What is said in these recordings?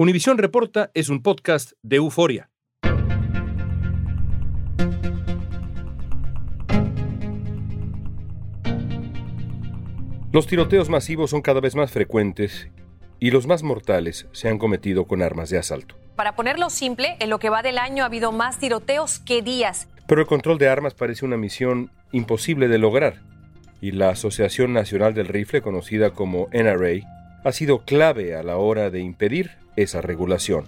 Univisión Reporta es un podcast de euforia. Los tiroteos masivos son cada vez más frecuentes y los más mortales se han cometido con armas de asalto. Para ponerlo simple, en lo que va del año ha habido más tiroteos que días. Pero el control de armas parece una misión imposible de lograr, y la Asociación Nacional del Rifle, conocida como NRA, ha sido clave a la hora de impedir esa regulación.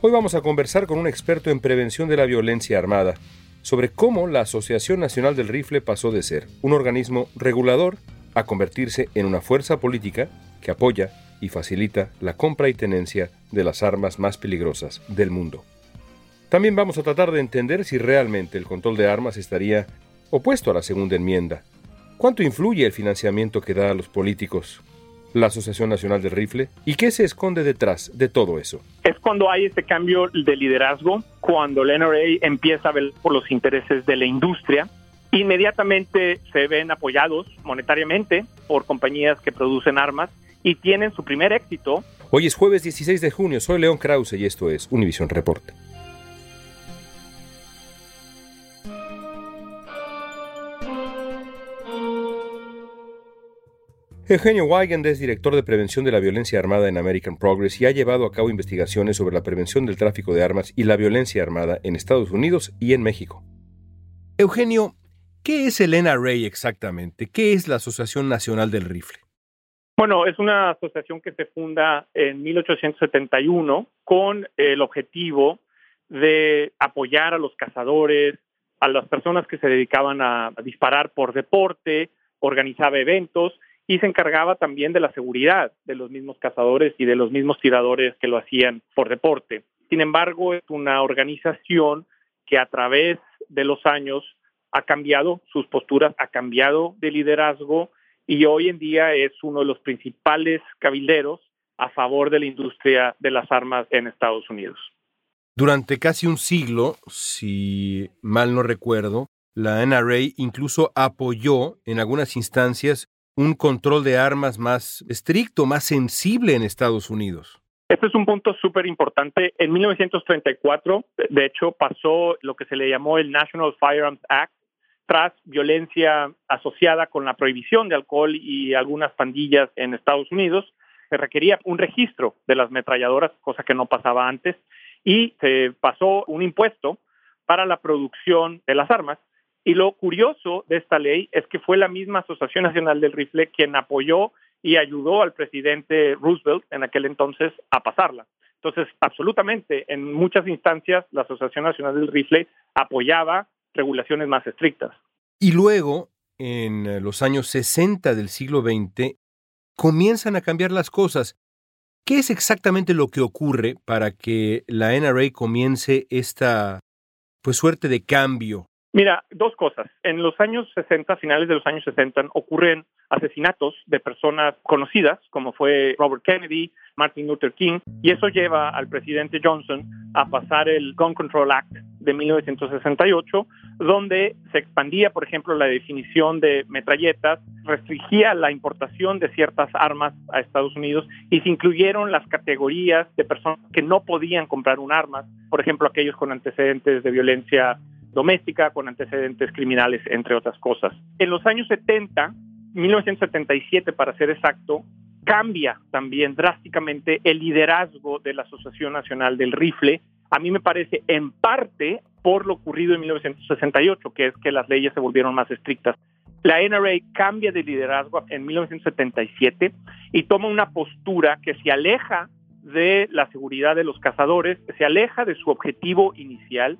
Hoy vamos a conversar con un experto en prevención de la violencia armada sobre cómo la Asociación Nacional del Rifle pasó de ser un organismo regulador a convertirse en una fuerza política que apoya y facilita la compra y tenencia de las armas más peligrosas del mundo. También vamos a tratar de entender si realmente el control de armas estaría opuesto a la segunda enmienda. ¿Cuánto influye el financiamiento que da a los políticos la Asociación Nacional del Rifle? ¿Y qué se esconde detrás de todo eso? Es cuando hay este cambio de liderazgo, cuando el NRA empieza a ver por los intereses de la industria, inmediatamente se ven apoyados monetariamente por compañías que producen armas y tienen su primer éxito. Hoy es jueves 16 de junio, soy León Krause y esto es Univision Report. Eugenio Weigand es director de prevención de la violencia armada en American Progress y ha llevado a cabo investigaciones sobre la prevención del tráfico de armas y la violencia armada en Estados Unidos y en México. Eugenio, ¿qué es el NRA exactamente? ¿Qué es la Asociación Nacional del Rifle? Bueno, es una asociación que se funda en 1871 con el objetivo de apoyar a los cazadores, a las personas que se dedicaban a disparar por deporte, organizaba eventos y se encargaba también de la seguridad de los mismos cazadores y de los mismos tiradores que lo hacían por deporte. Sin embargo, es una organización que a través de los años ha cambiado sus posturas, ha cambiado de liderazgo y hoy en día es uno de los principales cabilderos a favor de la industria de las armas en Estados Unidos. Durante casi un siglo, si mal no recuerdo, la NRA incluso apoyó en algunas instancias un control de armas más estricto, más sensible en Estados Unidos. Este es un punto súper importante. En 1934, de hecho, pasó lo que se le llamó el National Firearms Act, tras violencia asociada con la prohibición de alcohol y algunas pandillas en Estados Unidos. Se requería un registro de las metralladoras, cosa que no pasaba antes, y se pasó un impuesto para la producción de las armas y lo curioso de esta ley es que fue la misma Asociación Nacional del Rifle quien apoyó y ayudó al presidente Roosevelt en aquel entonces a pasarla. Entonces, absolutamente, en muchas instancias la Asociación Nacional del Rifle apoyaba regulaciones más estrictas. Y luego, en los años 60 del siglo XX, comienzan a cambiar las cosas. ¿Qué es exactamente lo que ocurre para que la NRA comience esta pues suerte de cambio Mira, dos cosas. En los años 60, finales de los años 60, ocurren asesinatos de personas conocidas, como fue Robert Kennedy, Martin Luther King, y eso lleva al presidente Johnson a pasar el Gun Control Act de 1968, donde se expandía, por ejemplo, la definición de metralletas, restringía la importación de ciertas armas a Estados Unidos y se incluyeron las categorías de personas que no podían comprar un arma, por ejemplo, aquellos con antecedentes de violencia doméstica con antecedentes criminales, entre otras cosas. En los años 70, 1977 para ser exacto, cambia también drásticamente el liderazgo de la Asociación Nacional del Rifle. A mí me parece en parte por lo ocurrido en 1968, que es que las leyes se volvieron más estrictas. La NRA cambia de liderazgo en 1977 y toma una postura que se aleja de la seguridad de los cazadores, se aleja de su objetivo inicial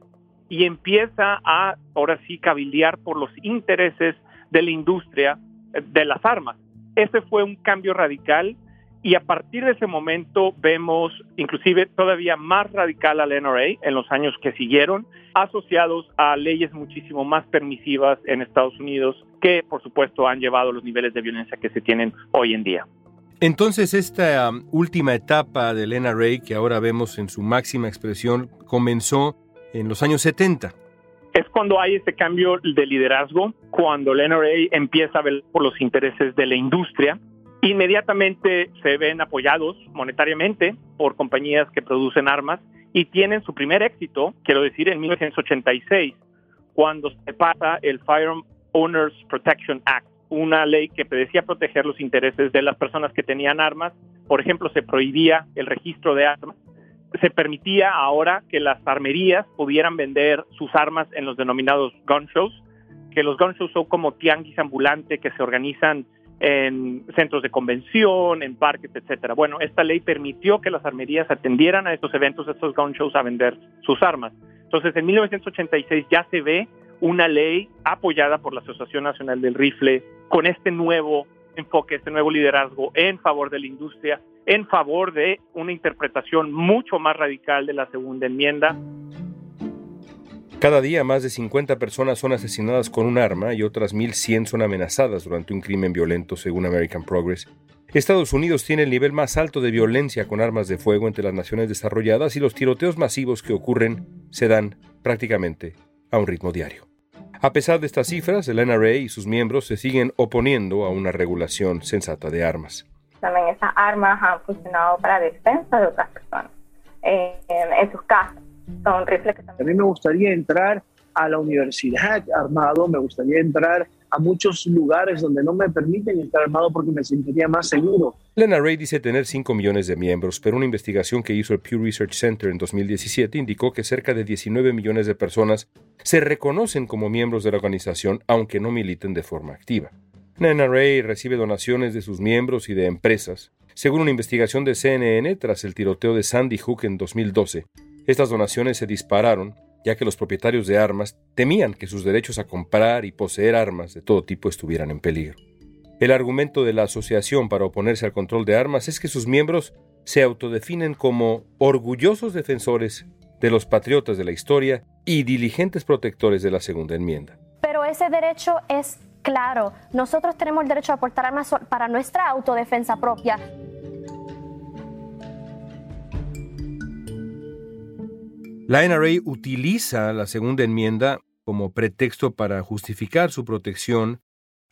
y empieza a, ahora sí, cabildear por los intereses de la industria eh, de las armas. Ese fue un cambio radical y a partir de ese momento vemos inclusive todavía más radical al NRA en los años que siguieron, asociados a leyes muchísimo más permisivas en Estados Unidos que por supuesto han llevado los niveles de violencia que se tienen hoy en día. Entonces esta um, última etapa del NRA que ahora vemos en su máxima expresión comenzó en los años 70. Es cuando hay este cambio de liderazgo, cuando el NRA empieza a ver por los intereses de la industria Inmediatamente se ven apoyados monetariamente por compañías que producen armas y tienen su primer éxito, quiero decir, en 1986, cuando se pasa el Firearm Owners Protection Act, una ley que decía proteger los intereses de las personas que tenían armas. Por ejemplo, se prohibía el registro de armas. Se permitía ahora que las armerías pudieran vender sus armas en los denominados gun shows, que los gun shows son como tianguis ambulante que se organizan en centros de convención, en parques, etcétera. Bueno, esta ley permitió que las armerías atendieran a estos eventos, a estos gun shows, a vender sus armas. Entonces, en 1986 ya se ve una ley apoyada por la Asociación Nacional del Rifle con este nuevo enfoque, este nuevo liderazgo en favor de la industria, en favor de una interpretación mucho más radical de la segunda enmienda. Cada día más de 50 personas son asesinadas con un arma y otras 1.100 son amenazadas durante un crimen violento, según American Progress. Estados Unidos tiene el nivel más alto de violencia con armas de fuego entre las naciones desarrolladas y los tiroteos masivos que ocurren se dan prácticamente a un ritmo diario. A pesar de estas cifras, el NRA y sus miembros se siguen oponiendo a una regulación sensata de armas. También esas armas han funcionado para defensa de otras personas en sus casas a mí me gustaría entrar a la universidad armado, me gustaría entrar a muchos lugares donde no me permiten estar armado porque me sentiría más seguro. Lena Ray dice tener 5 millones de miembros, pero una investigación que hizo el Pew Research Center en 2017 indicó que cerca de 19 millones de personas se reconocen como miembros de la organización aunque no militen de forma activa. Lena Ray recibe donaciones de sus miembros y de empresas. Según una investigación de CNN tras el tiroteo de Sandy Hook en 2012, estas donaciones se dispararon ya que los propietarios de armas temían que sus derechos a comprar y poseer armas de todo tipo estuvieran en peligro. El argumento de la asociación para oponerse al control de armas es que sus miembros se autodefinen como orgullosos defensores de los patriotas de la historia y diligentes protectores de la Segunda Enmienda. Pero ese derecho es claro. Nosotros tenemos el derecho a portar armas para nuestra autodefensa propia. La NRA utiliza la segunda enmienda como pretexto para justificar su protección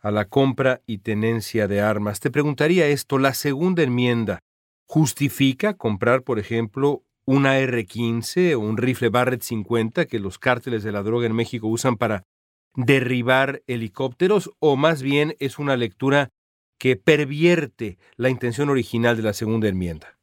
a la compra y tenencia de armas. Te preguntaría esto, ¿la segunda enmienda justifica comprar, por ejemplo, una R-15 o un rifle Barrett 50 que los cárteles de la droga en México usan para derribar helicópteros o más bien es una lectura que pervierte la intención original de la segunda enmienda?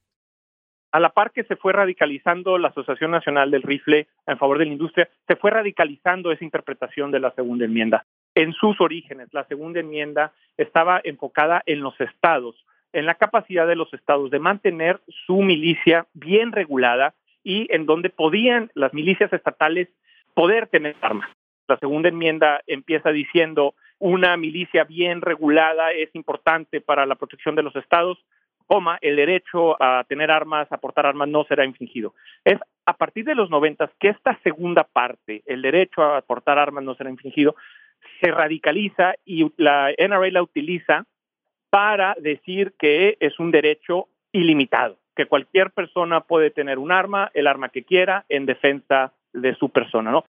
a la par que se fue radicalizando la Asociación Nacional del Rifle en favor de la industria, se fue radicalizando esa interpretación de la segunda enmienda. En sus orígenes, la segunda enmienda estaba enfocada en los estados, en la capacidad de los estados de mantener su milicia bien regulada y en donde podían las milicias estatales poder tener armas. La segunda enmienda empieza diciendo una milicia bien regulada es importante para la protección de los estados, coma, el derecho a tener armas, a portar armas no será infringido. Es a partir de los noventas que esta segunda parte, el derecho a portar armas no será infringido, se radicaliza y la NRA la utiliza para decir que es un derecho ilimitado, que cualquier persona puede tener un arma, el arma que quiera, en defensa de su persona, ¿no?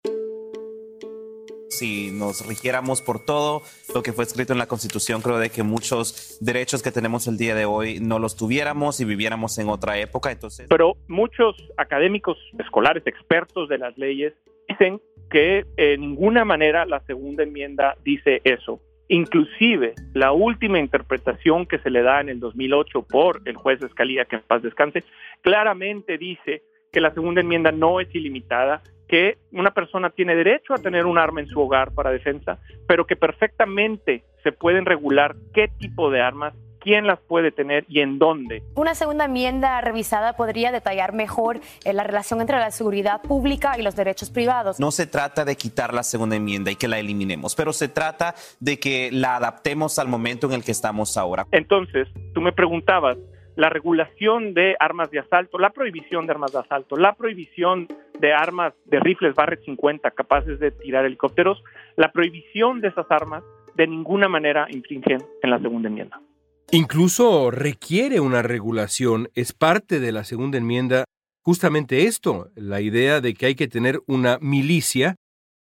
Si nos rigiéramos por todo lo que fue escrito en la Constitución, creo de que muchos derechos que tenemos el día de hoy no los tuviéramos y viviéramos en otra época. Entonces, pero muchos académicos escolares, expertos de las leyes, dicen que en ninguna manera la segunda enmienda dice eso. Inclusive la última interpretación que se le da en el 2008 por el juez de Escalía, que en paz descanse, claramente dice que la segunda enmienda no es ilimitada, que una persona tiene derecho a tener un arma en su hogar para defensa, pero que perfectamente se pueden regular qué tipo de armas, quién las puede tener y en dónde. Una segunda enmienda revisada podría detallar mejor eh, la relación entre la seguridad pública y los derechos privados. No se trata de quitar la segunda enmienda y que la eliminemos, pero se trata de que la adaptemos al momento en el que estamos ahora. Entonces, tú me preguntabas, la regulación de armas de asalto, la prohibición de armas de asalto, la prohibición de armas de rifles Barrett 50 capaces de tirar helicópteros, la prohibición de esas armas de ninguna manera infringen en la segunda enmienda. Incluso requiere una regulación, es parte de la segunda enmienda justamente esto, la idea de que hay que tener una milicia,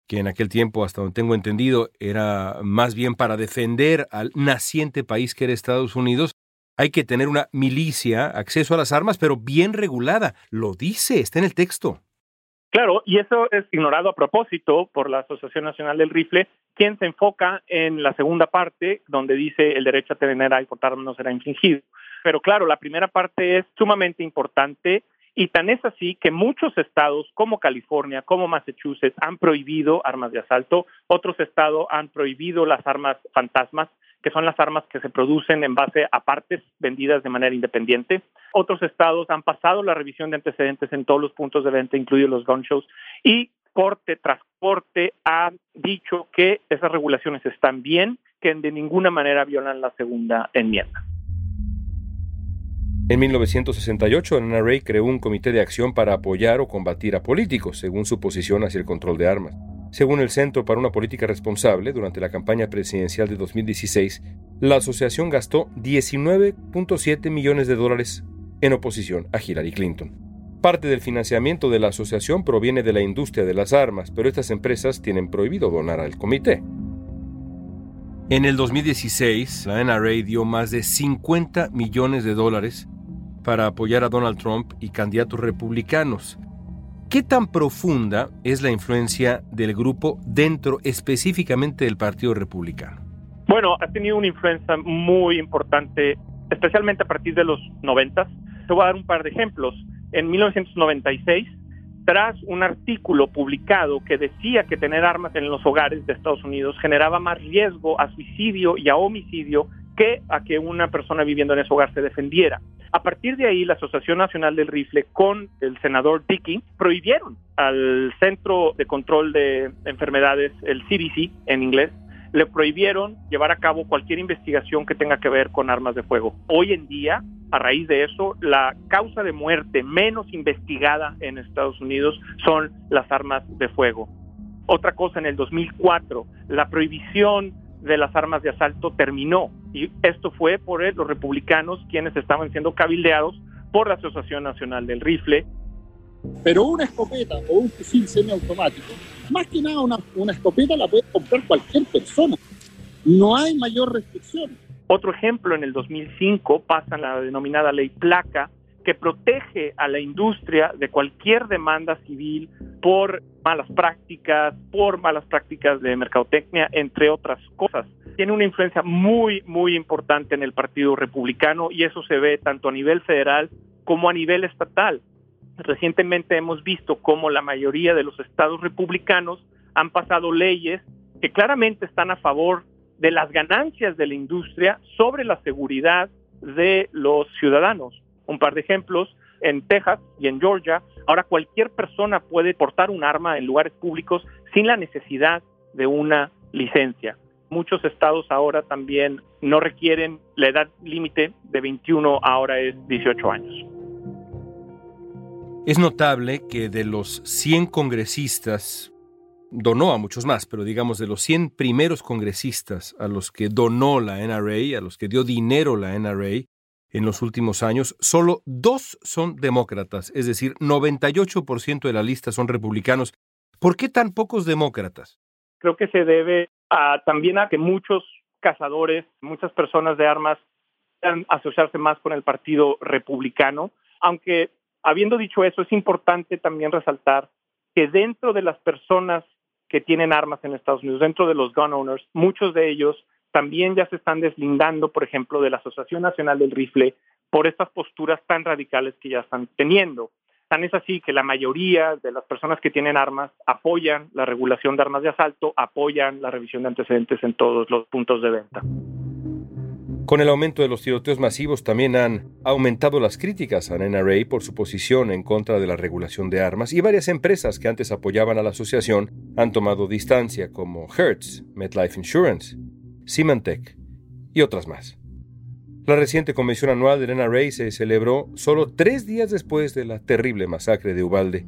que en aquel tiempo, hasta donde tengo entendido, era más bien para defender al naciente país que era Estados Unidos, hay que tener una milicia, acceso a las armas, pero bien regulada. Lo dice, está en el texto. Claro, y eso es ignorado a propósito por la Asociación Nacional del Rifle, quien se enfoca en la segunda parte, donde dice el derecho a tener y portar no será infringido. Pero claro, la primera parte es sumamente importante y tan es así que muchos estados como California, como Massachusetts, han prohibido armas de asalto, otros estados han prohibido las armas fantasmas, que son las armas que se producen en base a partes vendidas de manera independiente. Otros estados han pasado la revisión de antecedentes en todos los puntos de venta, incluidos los gun shows, y corte tras corte ha dicho que esas regulaciones están bien, que de ninguna manera violan la segunda enmienda. En 1968, el NRA creó un comité de acción para apoyar o combatir a políticos, según su posición hacia el control de armas. Según el Centro para una Política Responsable, durante la campaña presidencial de 2016, la asociación gastó 19.7 millones de dólares en oposición a Hillary Clinton. Parte del financiamiento de la asociación proviene de la industria de las armas, pero estas empresas tienen prohibido donar al comité. En el 2016, la NRA dio más de 50 millones de dólares para apoyar a Donald Trump y candidatos republicanos. ¿Qué tan profunda es la influencia del grupo dentro específicamente del Partido Republicano? Bueno, ha tenido una influencia muy importante, especialmente a partir de los 90. Te voy a dar un par de ejemplos. En 1996, tras un artículo publicado que decía que tener armas en los hogares de Estados Unidos generaba más riesgo a suicidio y a homicidio a que una persona viviendo en ese hogar se defendiera. A partir de ahí, la Asociación Nacional del Rifle con el senador Dickey prohibieron al Centro de Control de Enfermedades, el CDC en inglés, le prohibieron llevar a cabo cualquier investigación que tenga que ver con armas de fuego. Hoy en día, a raíz de eso, la causa de muerte menos investigada en Estados Unidos son las armas de fuego. Otra cosa, en el 2004, la prohibición de las armas de asalto terminó y esto fue por los republicanos quienes estaban siendo cabildeados por la Asociación Nacional del Rifle. Pero una escopeta o un fusil semiautomático, más que nada una, una escopeta la puede comprar cualquier persona. No hay mayor restricción. Otro ejemplo, en el 2005 pasa la denominada ley placa, que protege a la industria de cualquier demanda civil por malas prácticas, por malas prácticas de mercadotecnia, entre otras cosas. Tiene una influencia muy, muy importante en el Partido Republicano y eso se ve tanto a nivel federal como a nivel estatal. Recientemente hemos visto cómo la mayoría de los estados republicanos han pasado leyes que claramente están a favor de las ganancias de la industria sobre la seguridad de los ciudadanos. Un par de ejemplos, en Texas y en Georgia, ahora cualquier persona puede portar un arma en lugares públicos sin la necesidad de una licencia. Muchos estados ahora también no requieren la edad límite de 21, ahora es 18 años. Es notable que de los 100 congresistas, donó a muchos más, pero digamos de los 100 primeros congresistas a los que donó la NRA, a los que dio dinero la NRA, en los últimos años, solo dos son demócratas, es decir, 98% de la lista son republicanos. ¿Por qué tan pocos demócratas? Creo que se debe también a que muchos cazadores, muchas personas de armas asociarse más con el Partido Republicano, aunque habiendo dicho eso, es importante también resaltar que dentro de las personas que tienen armas en Estados Unidos, dentro de los gun owners, muchos de ellos también ya se están deslindando, por ejemplo, de la Asociación Nacional del Rifle por estas posturas tan radicales que ya están teniendo. Tan es así que la mayoría de las personas que tienen armas apoyan la regulación de armas de asalto, apoyan la revisión de antecedentes en todos los puntos de venta. Con el aumento de los tiroteos masivos también han aumentado las críticas a NRA por su posición en contra de la regulación de armas y varias empresas que antes apoyaban a la asociación han tomado distancia como Hertz, MetLife Insurance, Symantec y otras más. La reciente convención anual del NRA se celebró solo tres días después de la terrible masacre de Ubalde,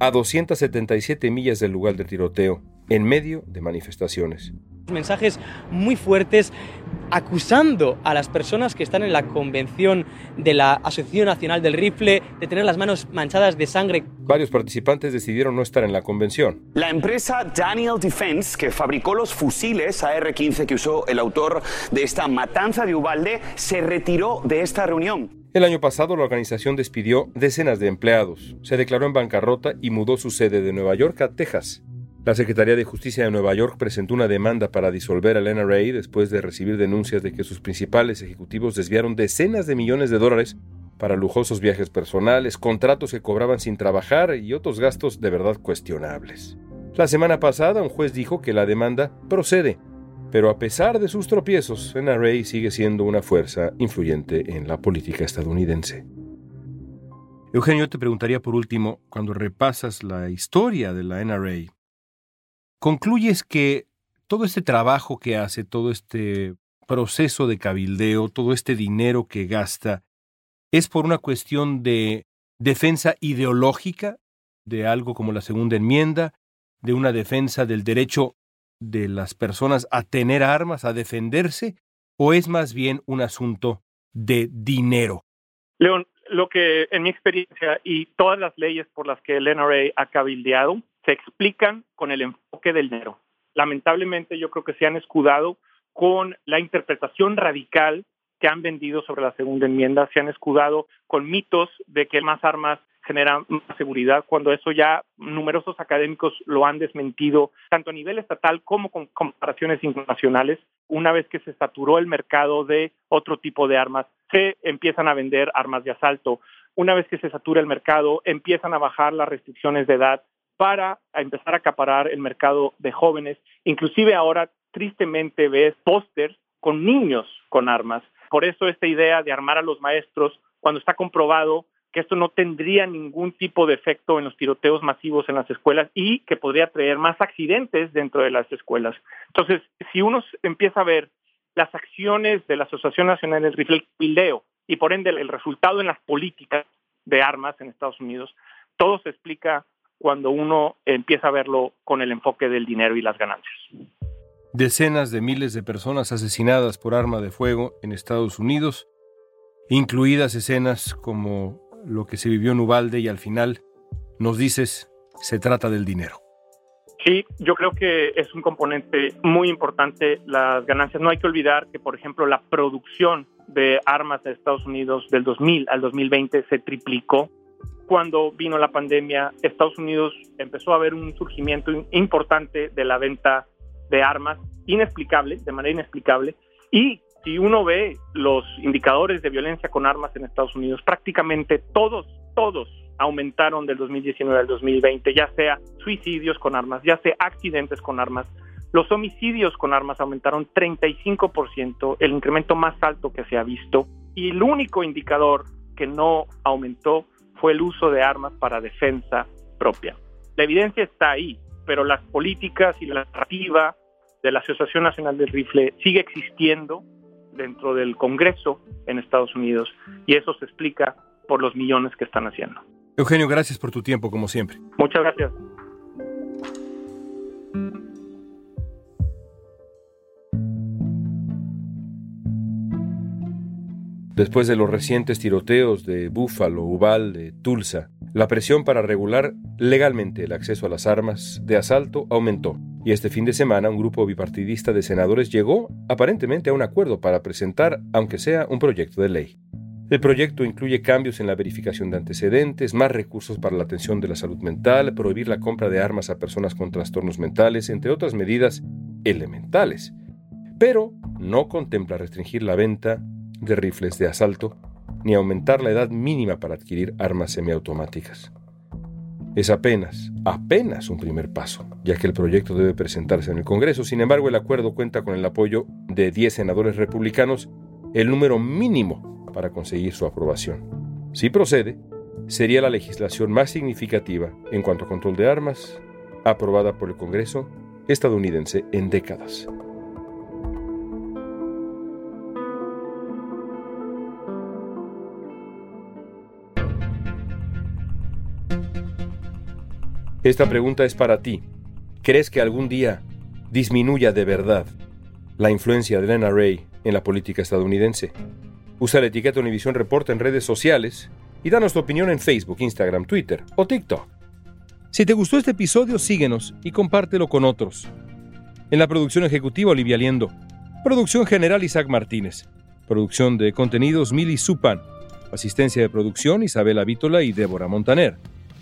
a 277 millas del lugar del tiroteo, en medio de manifestaciones. Mensajes muy fuertes acusando a las personas que están en la convención de la Asociación Nacional del Rifle de tener las manos manchadas de sangre. Varios participantes decidieron no estar en la convención. La empresa Daniel Defense, que fabricó los fusiles AR-15 que usó el autor de esta matanza de Ubalde, se retiró de esta reunión. El año pasado la organización despidió decenas de empleados, se declaró en bancarrota y mudó su sede de Nueva York a Texas. La Secretaría de Justicia de Nueva York presentó una demanda para disolver al NRA después de recibir denuncias de que sus principales ejecutivos desviaron decenas de millones de dólares para lujosos viajes personales, contratos que cobraban sin trabajar y otros gastos de verdad cuestionables. La semana pasada un juez dijo que la demanda procede, pero a pesar de sus tropiezos, NRA sigue siendo una fuerza influyente en la política estadounidense. Eugenio, te preguntaría por último, cuando repasas la historia de la NRA, concluyes que todo este trabajo que hace, todo este proceso de cabildeo, todo este dinero que gasta, es por una cuestión de defensa ideológica de algo como la segunda enmienda, de una defensa del derecho de las personas a tener armas, a defenderse, o es más bien un asunto de dinero? León, lo que en mi experiencia y todas las leyes por las que el NRA ha cabildeado se explican con el enfoque del dinero. Lamentablemente yo creo que se han escudado con la interpretación radical que han vendido sobre la segunda enmienda, se han escudado con mitos de que más armas generan más seguridad, cuando eso ya numerosos académicos lo han desmentido, tanto a nivel estatal como con comparaciones internacionales. Una vez que se saturó el mercado de otro tipo de armas, se empiezan a vender armas de asalto. Una vez que se satura el mercado, empiezan a bajar las restricciones de edad para empezar a acaparar el mercado de jóvenes. Inclusive ahora tristemente ves pósters con niños con armas. Por eso esta idea de armar a los maestros, cuando está comprobado que esto no tendría ningún tipo de efecto en los tiroteos masivos en las escuelas y que podría traer más accidentes dentro de las escuelas. Entonces, si uno empieza a ver las acciones de la Asociación Nacional del Rifle Pildeo y por ende el resultado en las políticas de armas en Estados Unidos, todo se explica cuando uno empieza a verlo con el enfoque del dinero y las ganancias. Decenas de miles de personas asesinadas por arma de fuego en Estados Unidos, incluidas escenas como lo que se vivió en Ubalde y al final nos dices, se trata del dinero. Sí, yo creo que es un componente muy importante las ganancias. No hay que olvidar que, por ejemplo, la producción de armas de Estados Unidos del 2000 al 2020 se triplicó cuando vino la pandemia, Estados Unidos empezó a ver un surgimiento importante de la venta de armas, inexplicable, de manera inexplicable, y si uno ve los indicadores de violencia con armas en Estados Unidos, prácticamente todos, todos aumentaron del 2019 al 2020, ya sea suicidios con armas, ya sea accidentes con armas. Los homicidios con armas aumentaron 35%, el incremento más alto que se ha visto, y el único indicador que no aumentó fue el uso de armas para defensa propia. La evidencia está ahí, pero las políticas y la narrativa de la Asociación Nacional del Rifle sigue existiendo dentro del Congreso en Estados Unidos y eso se explica por los millones que están haciendo. Eugenio, gracias por tu tiempo, como siempre. Muchas gracias. Después de los recientes tiroteos de Buffalo, Uvalde, Tulsa, la presión para regular legalmente el acceso a las armas de asalto aumentó, y este fin de semana un grupo bipartidista de senadores llegó aparentemente a un acuerdo para presentar, aunque sea un proyecto de ley. El proyecto incluye cambios en la verificación de antecedentes, más recursos para la atención de la salud mental, prohibir la compra de armas a personas con trastornos mentales, entre otras medidas elementales. Pero no contempla restringir la venta de rifles de asalto ni aumentar la edad mínima para adquirir armas semiautomáticas. Es apenas, apenas un primer paso, ya que el proyecto debe presentarse en el Congreso. Sin embargo, el acuerdo cuenta con el apoyo de 10 senadores republicanos, el número mínimo para conseguir su aprobación. Si procede, sería la legislación más significativa en cuanto a control de armas aprobada por el Congreso estadounidense en décadas. Esta pregunta es para ti. ¿Crees que algún día disminuya de verdad la influencia del NRA en la política estadounidense? Usa la etiqueta Univision Report en redes sociales y danos tu opinión en Facebook, Instagram, Twitter o TikTok. Si te gustó este episodio, síguenos y compártelo con otros. En la producción ejecutiva, Olivia Liendo. Producción general, Isaac Martínez. Producción de contenidos, Mili Supan. Asistencia de producción, Isabela Vítola y Débora Montaner.